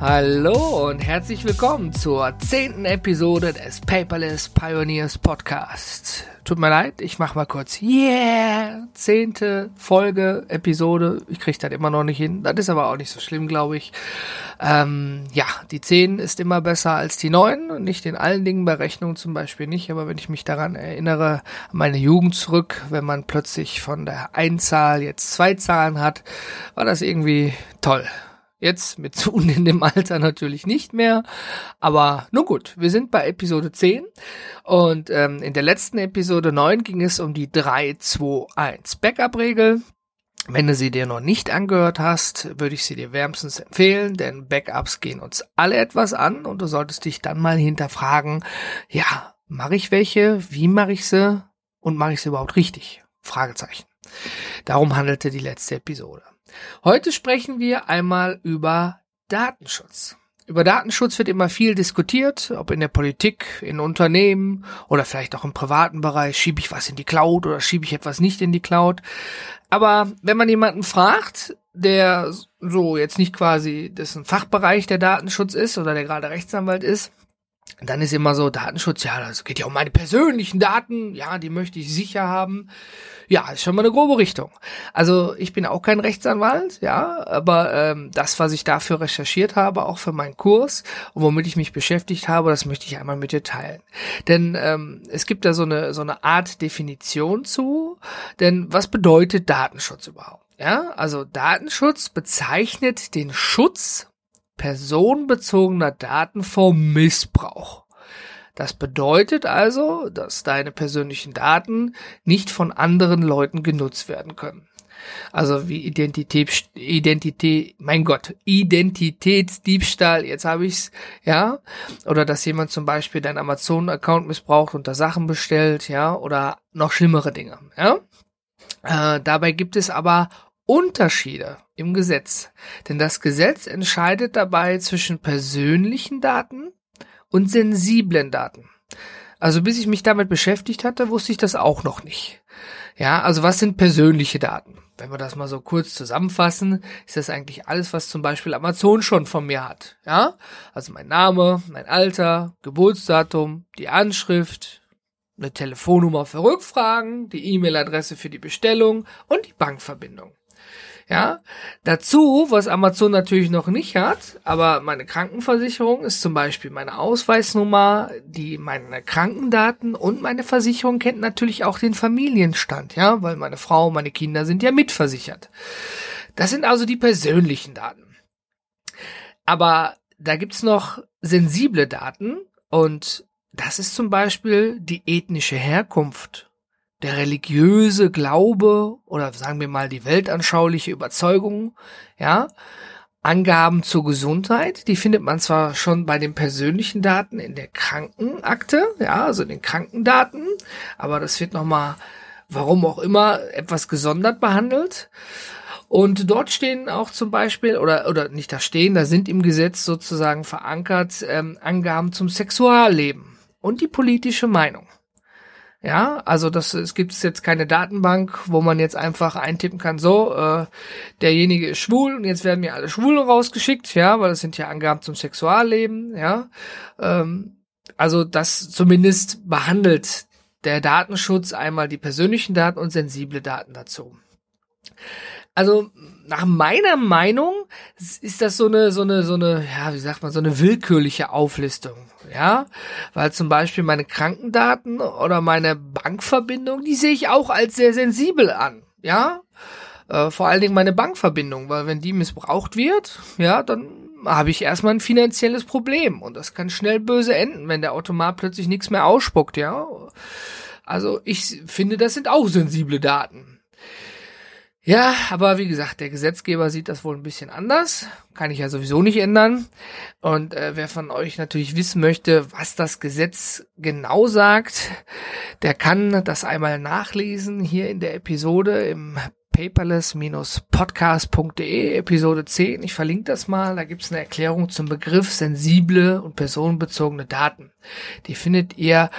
Hallo und herzlich willkommen zur zehnten Episode des Paperless Pioneers Podcast. Tut mir leid, ich mach mal kurz. Yeah! Zehnte Folge, Episode. Ich krieg das immer noch nicht hin. Das ist aber auch nicht so schlimm, glaube ich. Ähm, ja, die zehn ist immer besser als die neun. Nicht in allen Dingen, bei Rechnungen zum Beispiel nicht. Aber wenn ich mich daran erinnere, meine Jugend zurück, wenn man plötzlich von der Einzahl jetzt zwei Zahlen hat, war das irgendwie toll. Jetzt mit zunehmendem Alter natürlich nicht mehr. Aber nun gut, wir sind bei Episode 10 und ähm, in der letzten Episode 9 ging es um die 3-2-1 Backup-Regel. Wenn du sie dir noch nicht angehört hast, würde ich sie dir wärmstens empfehlen, denn Backups gehen uns alle etwas an und du solltest dich dann mal hinterfragen, ja, mache ich welche, wie mache ich sie und mache ich sie überhaupt richtig? Fragezeichen. Darum handelte die letzte Episode. Heute sprechen wir einmal über Datenschutz. Über Datenschutz wird immer viel diskutiert, ob in der Politik, in Unternehmen oder vielleicht auch im privaten Bereich. Schiebe ich was in die Cloud oder schiebe ich etwas nicht in die Cloud? Aber wenn man jemanden fragt, der so jetzt nicht quasi dessen Fachbereich der Datenschutz ist oder der gerade Rechtsanwalt ist, dann ist immer so Datenschutz, ja, das geht ja um meine persönlichen Daten, ja, die möchte ich sicher haben. Ja, ist schon mal eine grobe Richtung. Also ich bin auch kein Rechtsanwalt, ja, aber ähm, das, was ich dafür recherchiert habe, auch für meinen Kurs und womit ich mich beschäftigt habe, das möchte ich einmal mit dir teilen. Denn ähm, es gibt da so eine so eine Art Definition zu. Denn was bedeutet Datenschutz überhaupt? Ja, also Datenschutz bezeichnet den Schutz personenbezogener Daten vor Missbrauch. Das bedeutet also, dass deine persönlichen Daten nicht von anderen Leuten genutzt werden können. Also wie Identität, Identität, mein Gott, Identitätsdiebstahl, jetzt habe ich's, ja, oder dass jemand zum Beispiel deinen Amazon-Account missbraucht und da Sachen bestellt, ja, oder noch schlimmere Dinge, ja. Äh, dabei gibt es aber Unterschiede im Gesetz, denn das Gesetz entscheidet dabei zwischen persönlichen Daten und sensiblen Daten. Also bis ich mich damit beschäftigt hatte, wusste ich das auch noch nicht. Ja, also was sind persönliche Daten? Wenn wir das mal so kurz zusammenfassen, ist das eigentlich alles, was zum Beispiel Amazon schon von mir hat. Ja, also mein Name, mein Alter, Geburtsdatum, die Anschrift, eine Telefonnummer für Rückfragen, die E-Mail-Adresse für die Bestellung und die Bankverbindung. Ja, dazu, was Amazon natürlich noch nicht hat, aber meine Krankenversicherung ist zum Beispiel meine Ausweisnummer, die meine Krankendaten und meine Versicherung kennt natürlich auch den Familienstand, ja, weil meine Frau, meine Kinder sind ja mitversichert. Das sind also die persönlichen Daten. Aber da gibt's noch sensible Daten und das ist zum Beispiel die ethnische Herkunft der religiöse Glaube oder sagen wir mal die weltanschauliche Überzeugung, ja, Angaben zur Gesundheit, die findet man zwar schon bei den persönlichen Daten in der Krankenakte, ja, also in den Krankendaten, aber das wird nochmal, warum auch immer, etwas gesondert behandelt. Und dort stehen auch zum Beispiel, oder, oder nicht da stehen, da sind im Gesetz sozusagen verankert ähm, Angaben zum Sexualleben und die politische Meinung. Ja, also das es gibt jetzt keine Datenbank, wo man jetzt einfach eintippen kann, so, äh, derjenige ist schwul und jetzt werden mir alle Schwulen rausgeschickt, ja, weil das sind ja Angaben zum Sexualleben, ja. Ähm, also das zumindest behandelt der Datenschutz einmal die persönlichen Daten und sensible Daten dazu. Also nach meiner Meinung ist das so eine, so eine, so eine, ja, wie sagt man, so eine willkürliche Auflistung. Ja, weil zum Beispiel meine Krankendaten oder meine Bankverbindung, die sehe ich auch als sehr sensibel an. Ja, äh, vor allen Dingen meine Bankverbindung, weil wenn die missbraucht wird, ja, dann habe ich erstmal ein finanzielles Problem und das kann schnell böse enden, wenn der Automat plötzlich nichts mehr ausspuckt, ja. Also ich finde, das sind auch sensible Daten. Ja, aber wie gesagt, der Gesetzgeber sieht das wohl ein bisschen anders. Kann ich ja sowieso nicht ändern. Und äh, wer von euch natürlich wissen möchte, was das Gesetz genau sagt, der kann das einmal nachlesen hier in der Episode im paperless-podcast.de, Episode 10. Ich verlinke das mal. Da gibt es eine Erklärung zum Begriff sensible und personenbezogene Daten. Die findet ihr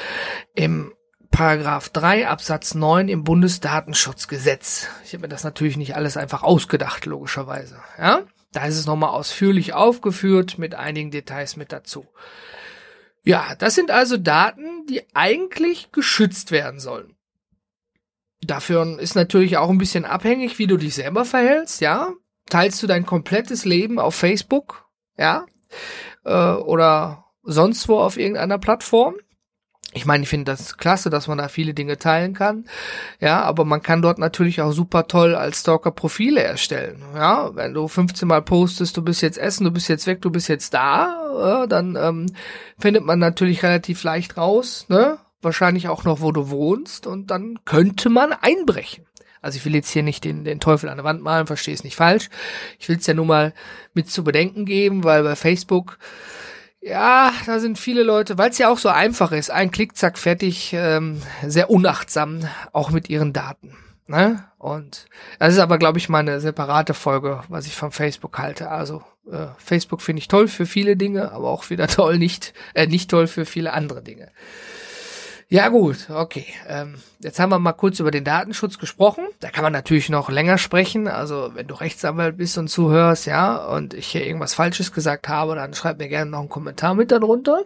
im Paragraph 3 Absatz 9 im Bundesdatenschutzgesetz. Ich habe mir das natürlich nicht alles einfach ausgedacht, logischerweise. Ja, da ist es nochmal ausführlich aufgeführt mit einigen Details mit dazu. Ja, das sind also Daten, die eigentlich geschützt werden sollen. Dafür ist natürlich auch ein bisschen abhängig, wie du dich selber verhältst, ja. Teilst du dein komplettes Leben auf Facebook, ja, äh, oder sonst wo auf irgendeiner Plattform? Ich meine, ich finde das klasse, dass man da viele Dinge teilen kann. Ja, aber man kann dort natürlich auch super toll als Stalker Profile erstellen. Ja, wenn du 15 Mal postest, du bist jetzt essen, du bist jetzt weg, du bist jetzt da, ja, dann ähm, findet man natürlich relativ leicht raus, ne? Wahrscheinlich auch noch, wo du wohnst und dann könnte man einbrechen. Also ich will jetzt hier nicht den, den Teufel an der Wand malen, verstehe es nicht falsch. Ich will es ja nur mal mit zu bedenken geben, weil bei Facebook ja, da sind viele Leute, weil es ja auch so einfach ist, ein Klick, zack, fertig, ähm, sehr unachtsam, auch mit ihren Daten. Ne? Und das ist aber, glaube ich, mal eine separate Folge, was ich von Facebook halte. Also äh, Facebook finde ich toll für viele Dinge, aber auch wieder toll nicht, äh, nicht toll für viele andere Dinge. Ja gut, okay. Ähm, jetzt haben wir mal kurz über den Datenschutz gesprochen. Da kann man natürlich noch länger sprechen. Also wenn du Rechtsanwalt bist und zuhörst, ja, und ich hier irgendwas Falsches gesagt habe, dann schreib mir gerne noch einen Kommentar mit darunter.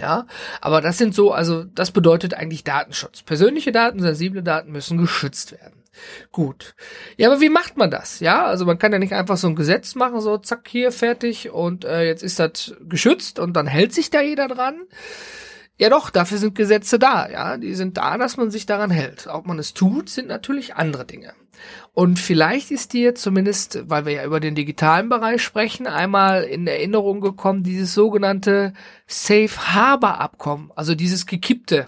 Ja, aber das sind so, also das bedeutet eigentlich Datenschutz. Persönliche Daten, sensible Daten müssen geschützt werden. Gut. Ja, aber wie macht man das? Ja, also man kann ja nicht einfach so ein Gesetz machen, so zack, hier fertig und äh, jetzt ist das geschützt und dann hält sich da jeder dran. Ja doch, dafür sind Gesetze da, ja. Die sind da, dass man sich daran hält. Ob man es tut, sind natürlich andere Dinge. Und vielleicht ist dir zumindest, weil wir ja über den digitalen Bereich sprechen, einmal in Erinnerung gekommen, dieses sogenannte Safe Harbor Abkommen, also dieses gekippte.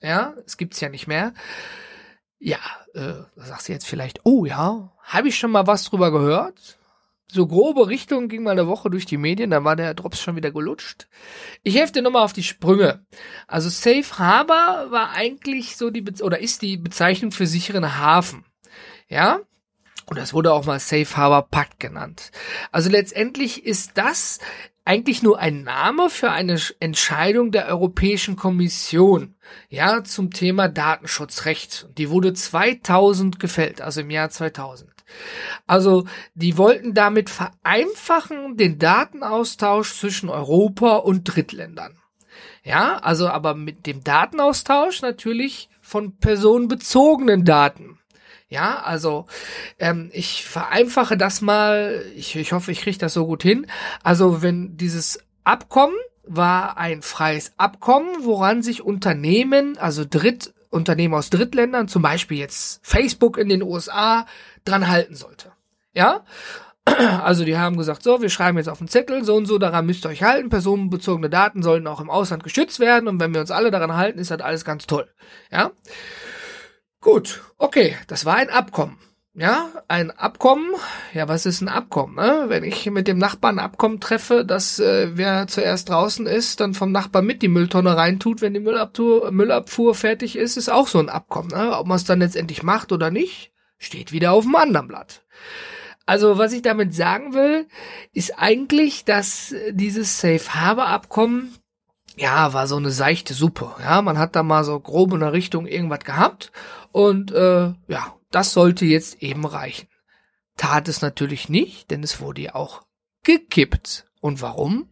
Ja, es gibt's ja nicht mehr. Ja, äh, sagst du jetzt vielleicht, oh ja, habe ich schon mal was drüber gehört? So grobe Richtung ging mal eine Woche durch die Medien, da war der Drops schon wieder gelutscht. Ich helfe dir nochmal auf die Sprünge. Also Safe Harbor war eigentlich so die, Be oder ist die Bezeichnung für sicheren Hafen. Ja? Und das wurde auch mal Safe Harbor Pakt genannt. Also letztendlich ist das eigentlich nur ein Name für eine Entscheidung der Europäischen Kommission, ja, zum Thema Datenschutzrecht. Die wurde 2000 gefällt, also im Jahr 2000. Also, die wollten damit vereinfachen den Datenaustausch zwischen Europa und Drittländern. Ja, also aber mit dem Datenaustausch natürlich von personenbezogenen Daten. Ja, also ähm, ich vereinfache das mal, ich, ich hoffe, ich kriege das so gut hin. Also wenn dieses Abkommen war ein freies Abkommen, woran sich Unternehmen, also Drittunternehmen aus Drittländern, zum Beispiel jetzt Facebook in den USA, dran halten sollte. Ja? Also die haben gesagt, so, wir schreiben jetzt auf den Zettel, so und so, daran müsst ihr euch halten. Personenbezogene Daten sollen auch im Ausland geschützt werden und wenn wir uns alle daran halten, ist das alles ganz toll. Ja? Gut, okay, das war ein Abkommen. Ja, ein Abkommen. Ja, was ist ein Abkommen? Ne? Wenn ich mit dem Nachbarn ein Abkommen treffe, dass äh, wer zuerst draußen ist, dann vom Nachbarn mit die Mülltonne reintut, wenn die Müllabfuhr, Müllabfuhr fertig ist, ist auch so ein Abkommen. Ne? Ob man es dann letztendlich macht oder nicht, steht wieder auf dem anderen Blatt. Also was ich damit sagen will, ist eigentlich, dass dieses Safe Harbor Abkommen ja, war so eine seichte Suppe. Ja, man hat da mal so grob in der Richtung irgendwas gehabt und äh, ja, das sollte jetzt eben reichen. Tat es natürlich nicht, denn es wurde ja auch gekippt. Und warum?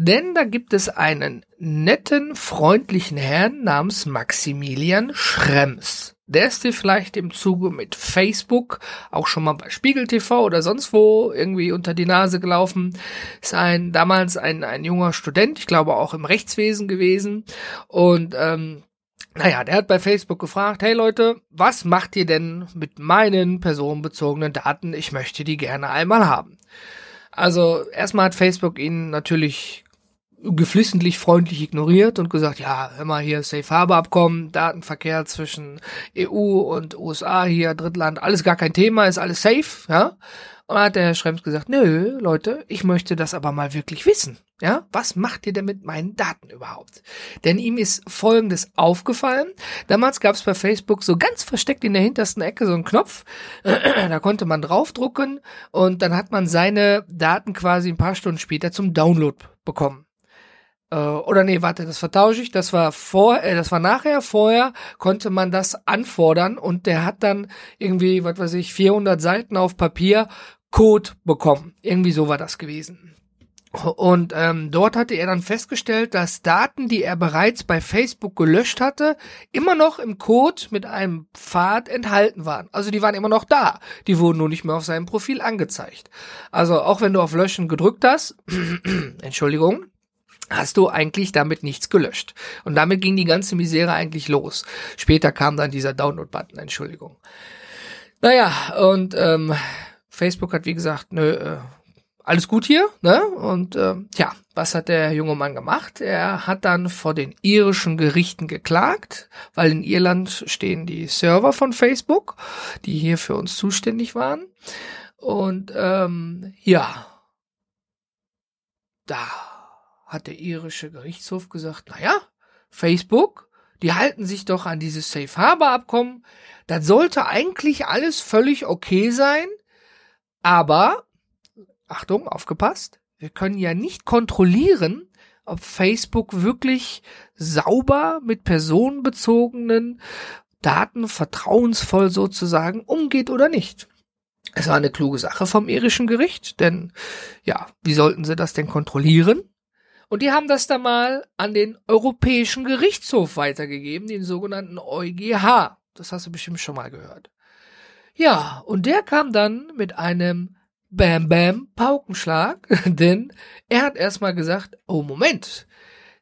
Denn da gibt es einen netten, freundlichen Herrn namens Maximilian Schrems. Der ist dir vielleicht im Zuge mit Facebook auch schon mal bei Spiegel TV oder sonst wo irgendwie unter die Nase gelaufen. Ist ein damals ein, ein junger Student, ich glaube auch im Rechtswesen gewesen. Und ähm, naja, der hat bei Facebook gefragt, hey Leute, was macht ihr denn mit meinen personenbezogenen Daten? Ich möchte die gerne einmal haben. Also erstmal hat Facebook ihn natürlich geflissentlich freundlich ignoriert und gesagt, ja, hör mal hier Safe Harbor Abkommen, Datenverkehr zwischen EU und USA hier, Drittland, alles gar kein Thema, ist alles safe, ja. Und dann hat der Herr Schrems gesagt, nö, Leute, ich möchte das aber mal wirklich wissen. Ja, was macht ihr denn mit meinen Daten überhaupt? Denn ihm ist Folgendes aufgefallen. Damals gab es bei Facebook so ganz versteckt in der hintersten Ecke so einen Knopf. da konnte man draufdrucken und dann hat man seine Daten quasi ein paar Stunden später zum Download bekommen. Äh, oder nee, warte, das vertausche ich. Das war vor, äh, das war nachher. Vorher konnte man das anfordern und der hat dann irgendwie, was weiß ich, 400 Seiten auf Papier Code bekommen. Irgendwie so war das gewesen. Und ähm, dort hatte er dann festgestellt, dass Daten, die er bereits bei Facebook gelöscht hatte, immer noch im Code mit einem Pfad enthalten waren. Also die waren immer noch da. Die wurden nur nicht mehr auf seinem Profil angezeigt. Also auch wenn du auf Löschen gedrückt hast, Entschuldigung, hast du eigentlich damit nichts gelöscht. Und damit ging die ganze Misere eigentlich los. Später kam dann dieser Download-Button, Entschuldigung. Naja, und ähm, Facebook hat wie gesagt, nö, äh, alles gut hier, ne? Und äh, ja, was hat der junge Mann gemacht? Er hat dann vor den irischen Gerichten geklagt, weil in Irland stehen die Server von Facebook, die hier für uns zuständig waren. Und ähm, ja, da hat der irische Gerichtshof gesagt, naja, Facebook, die halten sich doch an dieses Safe Harbor Abkommen. Das sollte eigentlich alles völlig okay sein. Aber, Achtung, aufgepasst, wir können ja nicht kontrollieren, ob Facebook wirklich sauber mit personenbezogenen Daten vertrauensvoll sozusagen umgeht oder nicht. Es war eine kluge Sache vom irischen Gericht, denn ja, wie sollten sie das denn kontrollieren? Und die haben das dann mal an den Europäischen Gerichtshof weitergegeben, den sogenannten EuGH. Das hast du bestimmt schon mal gehört. Ja, und der kam dann mit einem Bam Bam Paukenschlag, denn er hat erstmal gesagt, oh Moment,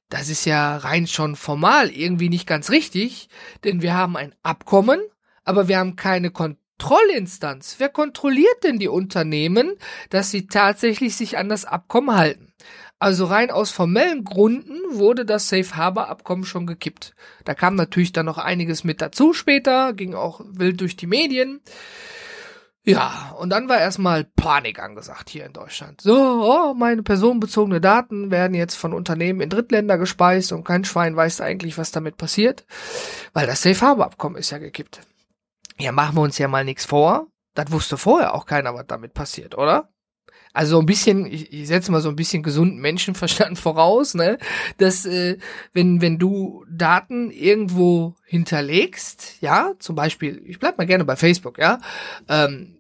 das ist ja rein schon formal irgendwie nicht ganz richtig, denn wir haben ein Abkommen, aber wir haben keine Kontrollinstanz. Wer kontrolliert denn die Unternehmen, dass sie tatsächlich sich an das Abkommen halten? Also rein aus formellen Gründen wurde das Safe Harbor Abkommen schon gekippt. Da kam natürlich dann noch einiges mit dazu später, ging auch wild durch die Medien. Ja, und dann war erstmal Panik angesagt hier in Deutschland. So, oh, meine personenbezogene Daten werden jetzt von Unternehmen in Drittländer gespeist und kein Schwein weiß eigentlich, was damit passiert, weil das Safe Harbor Abkommen ist ja gekippt. Ja, machen wir uns ja mal nichts vor. Das wusste vorher auch keiner, was damit passiert, oder? Also ein bisschen, ich, ich setze mal so ein bisschen gesunden Menschenverstand voraus, ne? Dass äh, wenn wenn du Daten irgendwo hinterlegst, ja, zum Beispiel, ich bleib mal gerne bei Facebook, ja, ähm,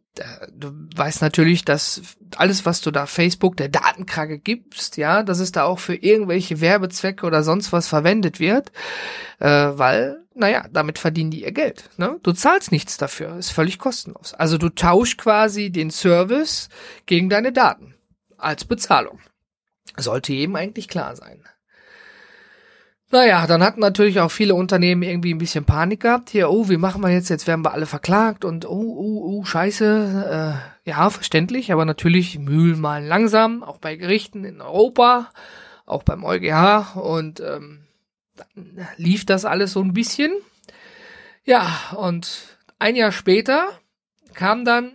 du weißt natürlich, dass alles, was du da Facebook der Datenkrake gibst, ja, dass es da auch für irgendwelche Werbezwecke oder sonst was verwendet wird, äh, weil, naja, damit verdienen die ihr Geld. Ne? Du zahlst nichts dafür, ist völlig kostenlos. Also du tauschst quasi den Service gegen deine Daten als Bezahlung. Sollte jedem eigentlich klar sein. Naja, dann hatten natürlich auch viele Unternehmen irgendwie ein bisschen Panik gehabt. Hier, oh, wie machen wir jetzt? Jetzt werden wir alle verklagt und oh, oh, oh, scheiße. Äh, ja, verständlich, aber natürlich Mühlen malen langsam, auch bei Gerichten in Europa, auch beim EuGH und ähm, dann lief das alles so ein bisschen. Ja, und ein Jahr später kam dann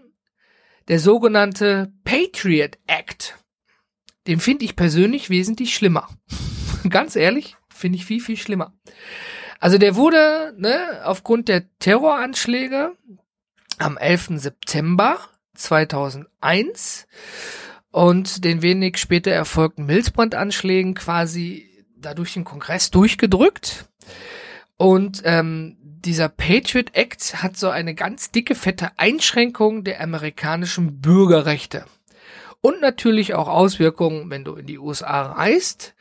der sogenannte Patriot Act. Den finde ich persönlich wesentlich schlimmer. Ganz ehrlich, Finde ich viel, viel schlimmer. Also der wurde, ne, aufgrund der Terroranschläge am 11. September 2001 und den wenig später erfolgten Milzbrandanschlägen quasi dadurch den Kongress durchgedrückt. Und ähm, dieser Patriot Act hat so eine ganz dicke, fette Einschränkung der amerikanischen Bürgerrechte. Und natürlich auch Auswirkungen, wenn du in die USA reist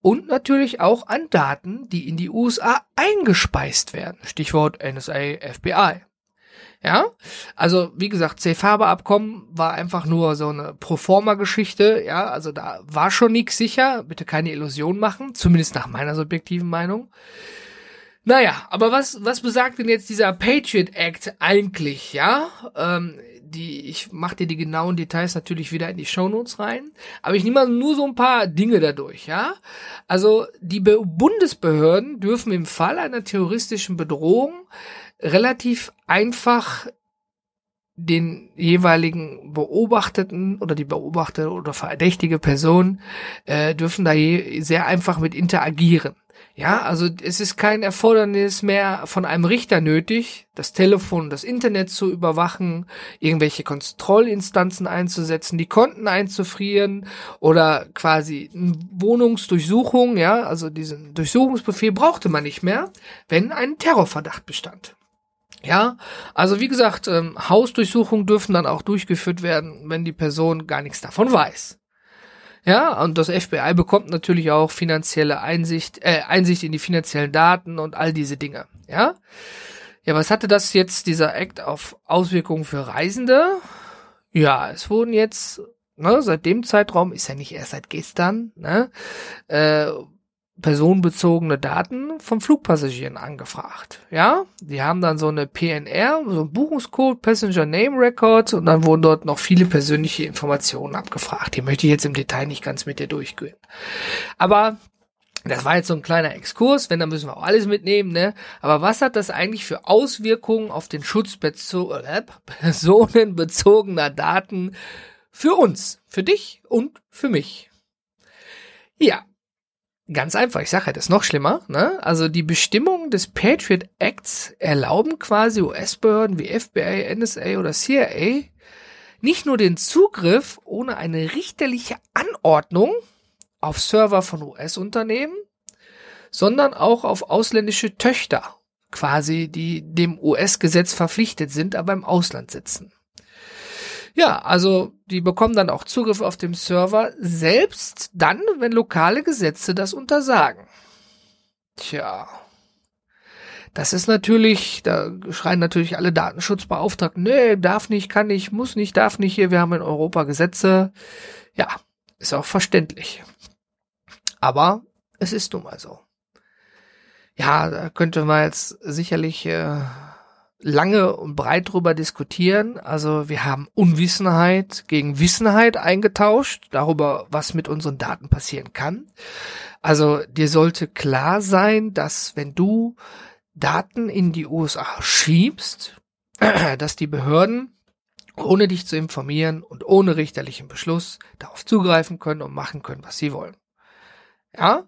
und natürlich auch an Daten, die in die USA eingespeist werden. Stichwort NSA, FBI. Ja, also wie gesagt, Safe Harbor Abkommen war einfach nur so eine Proforma-Geschichte. Ja, also da war schon nichts sicher. Bitte keine Illusion machen, zumindest nach meiner subjektiven Meinung. Naja, aber was was besagt denn jetzt dieser Patriot Act eigentlich? Ja, ähm, die, ich mache dir die genauen Details natürlich wieder in die Shownotes rein, aber ich nehme mal nur so ein paar Dinge dadurch, ja. Also die Be Bundesbehörden dürfen im Fall einer terroristischen Bedrohung relativ einfach den jeweiligen Beobachteten oder die beobachtete oder verdächtige Person äh, dürfen da je, sehr einfach mit interagieren. Ja, also es ist kein Erfordernis mehr von einem Richter nötig, das Telefon, das Internet zu überwachen, irgendwelche Kontrollinstanzen einzusetzen, die Konten einzufrieren oder quasi Wohnungsdurchsuchung, ja, also diesen Durchsuchungsbefehl brauchte man nicht mehr, wenn ein Terrorverdacht bestand. Ja, also wie gesagt, ähm, Hausdurchsuchungen dürfen dann auch durchgeführt werden, wenn die Person gar nichts davon weiß. Ja, und das FBI bekommt natürlich auch finanzielle Einsicht, äh, Einsicht in die finanziellen Daten und all diese Dinge. Ja. Ja, was hatte das jetzt, dieser Act, auf Auswirkungen für Reisende? Ja, es wurden jetzt, ne, seit dem Zeitraum, ist ja nicht erst seit gestern, ne, äh, personenbezogene Daten von Flugpassagieren angefragt. Ja, die haben dann so eine PNR, so ein Buchungscode, Passenger Name Record und dann wurden dort noch viele persönliche Informationen abgefragt. Die möchte ich jetzt im Detail nicht ganz mit dir durchgehen. Aber das war jetzt so ein kleiner Exkurs, wenn, dann müssen wir auch alles mitnehmen, ne? Aber was hat das eigentlich für Auswirkungen auf den Schutz äh, personenbezogener Daten für uns, für dich und für mich? Ja, Ganz einfach, ich sage, das ist noch schlimmer. Ne? Also die Bestimmungen des Patriot Acts erlauben quasi US-Behörden wie FBI, NSA oder CIA nicht nur den Zugriff ohne eine richterliche Anordnung auf Server von US-Unternehmen, sondern auch auf ausländische Töchter, quasi die dem US-Gesetz verpflichtet sind, aber im Ausland sitzen. Ja, also die bekommen dann auch Zugriff auf dem Server, selbst dann, wenn lokale Gesetze das untersagen. Tja. Das ist natürlich, da schreien natürlich alle Datenschutzbeauftragten, nee, darf nicht, kann nicht, muss nicht, darf nicht hier, wir haben in Europa Gesetze. Ja, ist auch verständlich. Aber es ist nun mal so. Ja, da könnte man jetzt sicherlich äh, lange und breit drüber diskutieren. Also wir haben Unwissenheit gegen Wissenheit eingetauscht darüber, was mit unseren Daten passieren kann. Also dir sollte klar sein, dass wenn du Daten in die USA schiebst, dass die Behörden ohne dich zu informieren und ohne richterlichen Beschluss darauf zugreifen können und machen können, was sie wollen. Ja?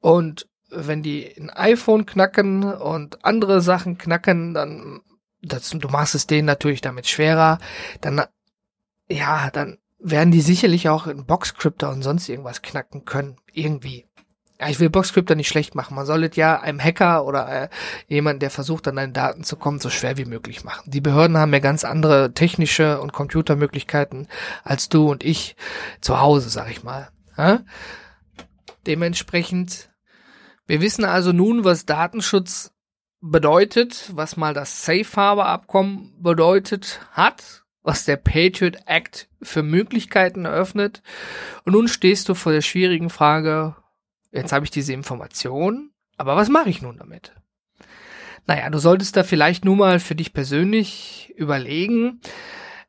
Und wenn die ein iPhone knacken und andere Sachen knacken, dann das, du machst es denen natürlich damit schwerer, dann, ja, dann werden die sicherlich auch in Boxcryptor und sonst irgendwas knacken können. Irgendwie. Ja, ich will Boxcryptor nicht schlecht machen. Man soll es ja einem Hacker oder äh, jemand, der versucht, an deine Daten zu kommen, so schwer wie möglich machen. Die Behörden haben ja ganz andere technische und Computermöglichkeiten als du und ich zu Hause, sag ich mal. Ja? Dementsprechend, wir wissen also nun, was Datenschutz bedeutet, was mal das Safe Harbor Abkommen bedeutet hat, was der Patriot Act für Möglichkeiten eröffnet. Und nun stehst du vor der schwierigen Frage, jetzt habe ich diese Information, aber was mache ich nun damit? Naja, du solltest da vielleicht nur mal für dich persönlich überlegen,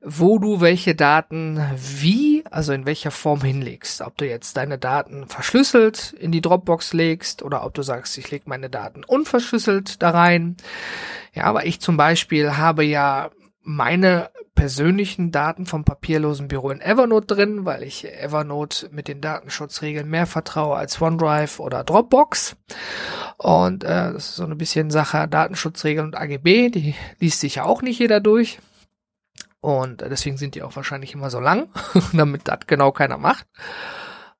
wo du welche Daten wie, also in welcher Form hinlegst. Ob du jetzt deine Daten verschlüsselt in die Dropbox legst oder ob du sagst, ich lege meine Daten unverschlüsselt da rein. Ja, aber ich zum Beispiel habe ja meine persönlichen Daten vom papierlosen Büro in Evernote drin, weil ich Evernote mit den Datenschutzregeln mehr vertraue als OneDrive oder Dropbox. Und äh, das ist so ein bisschen Sache Datenschutzregeln und AGB, die liest sich ja auch nicht jeder durch. Und deswegen sind die auch wahrscheinlich immer so lang, damit das genau keiner macht.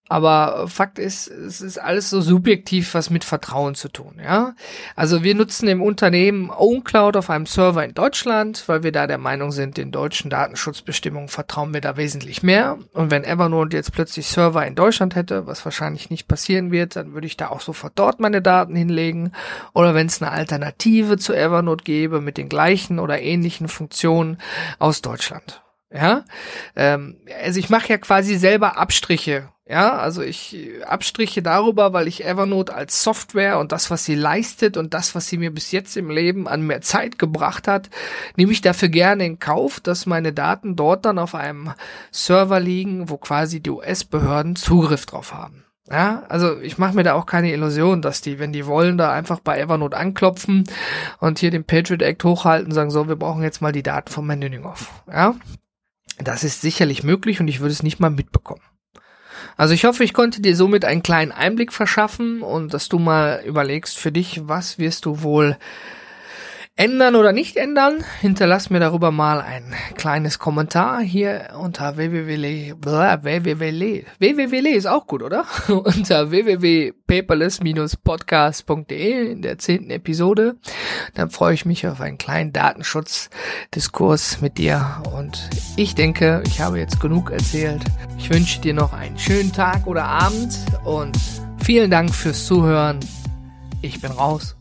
Aber Fakt ist, es ist alles so subjektiv, was mit Vertrauen zu tun, ja. Also wir nutzen im Unternehmen OwnCloud auf einem Server in Deutschland, weil wir da der Meinung sind, den deutschen Datenschutzbestimmungen vertrauen wir da wesentlich mehr. Und wenn Evernote jetzt plötzlich Server in Deutschland hätte, was wahrscheinlich nicht passieren wird, dann würde ich da auch sofort dort meine Daten hinlegen. Oder wenn es eine Alternative zu Evernote gäbe mit den gleichen oder ähnlichen Funktionen aus Deutschland. Ja, ähm, also ich mache ja quasi selber Abstriche Ja, also ich abstriche darüber, weil ich Evernote als Software und das, was sie leistet und das, was sie mir bis jetzt im Leben an mehr Zeit gebracht hat, nehme ich dafür gerne in Kauf, dass meine Daten dort dann auf einem Server liegen, wo quasi die US-Behörden Zugriff drauf haben. Ja, also ich mache mir da auch keine Illusion, dass die, wenn die wollen, da einfach bei Evernote anklopfen und hier den Patriot Act hochhalten, sagen so, wir brauchen jetzt mal die Daten von Menüningoff. Ja, das ist sicherlich möglich und ich würde es nicht mal mitbekommen. Also ich hoffe, ich konnte dir somit einen kleinen Einblick verschaffen und dass du mal überlegst für dich, was wirst du wohl ändern oder nicht ändern, hinterlass mir darüber mal ein kleines Kommentar hier unter www ist auch gut, oder? unter www.paperless-podcast.de in der zehnten Episode. Dann freue ich mich auf einen kleinen Datenschutzdiskurs mit dir und ich denke, ich habe jetzt genug erzählt. Ich wünsche dir noch einen schönen Tag oder Abend und vielen Dank fürs Zuhören. Ich bin raus.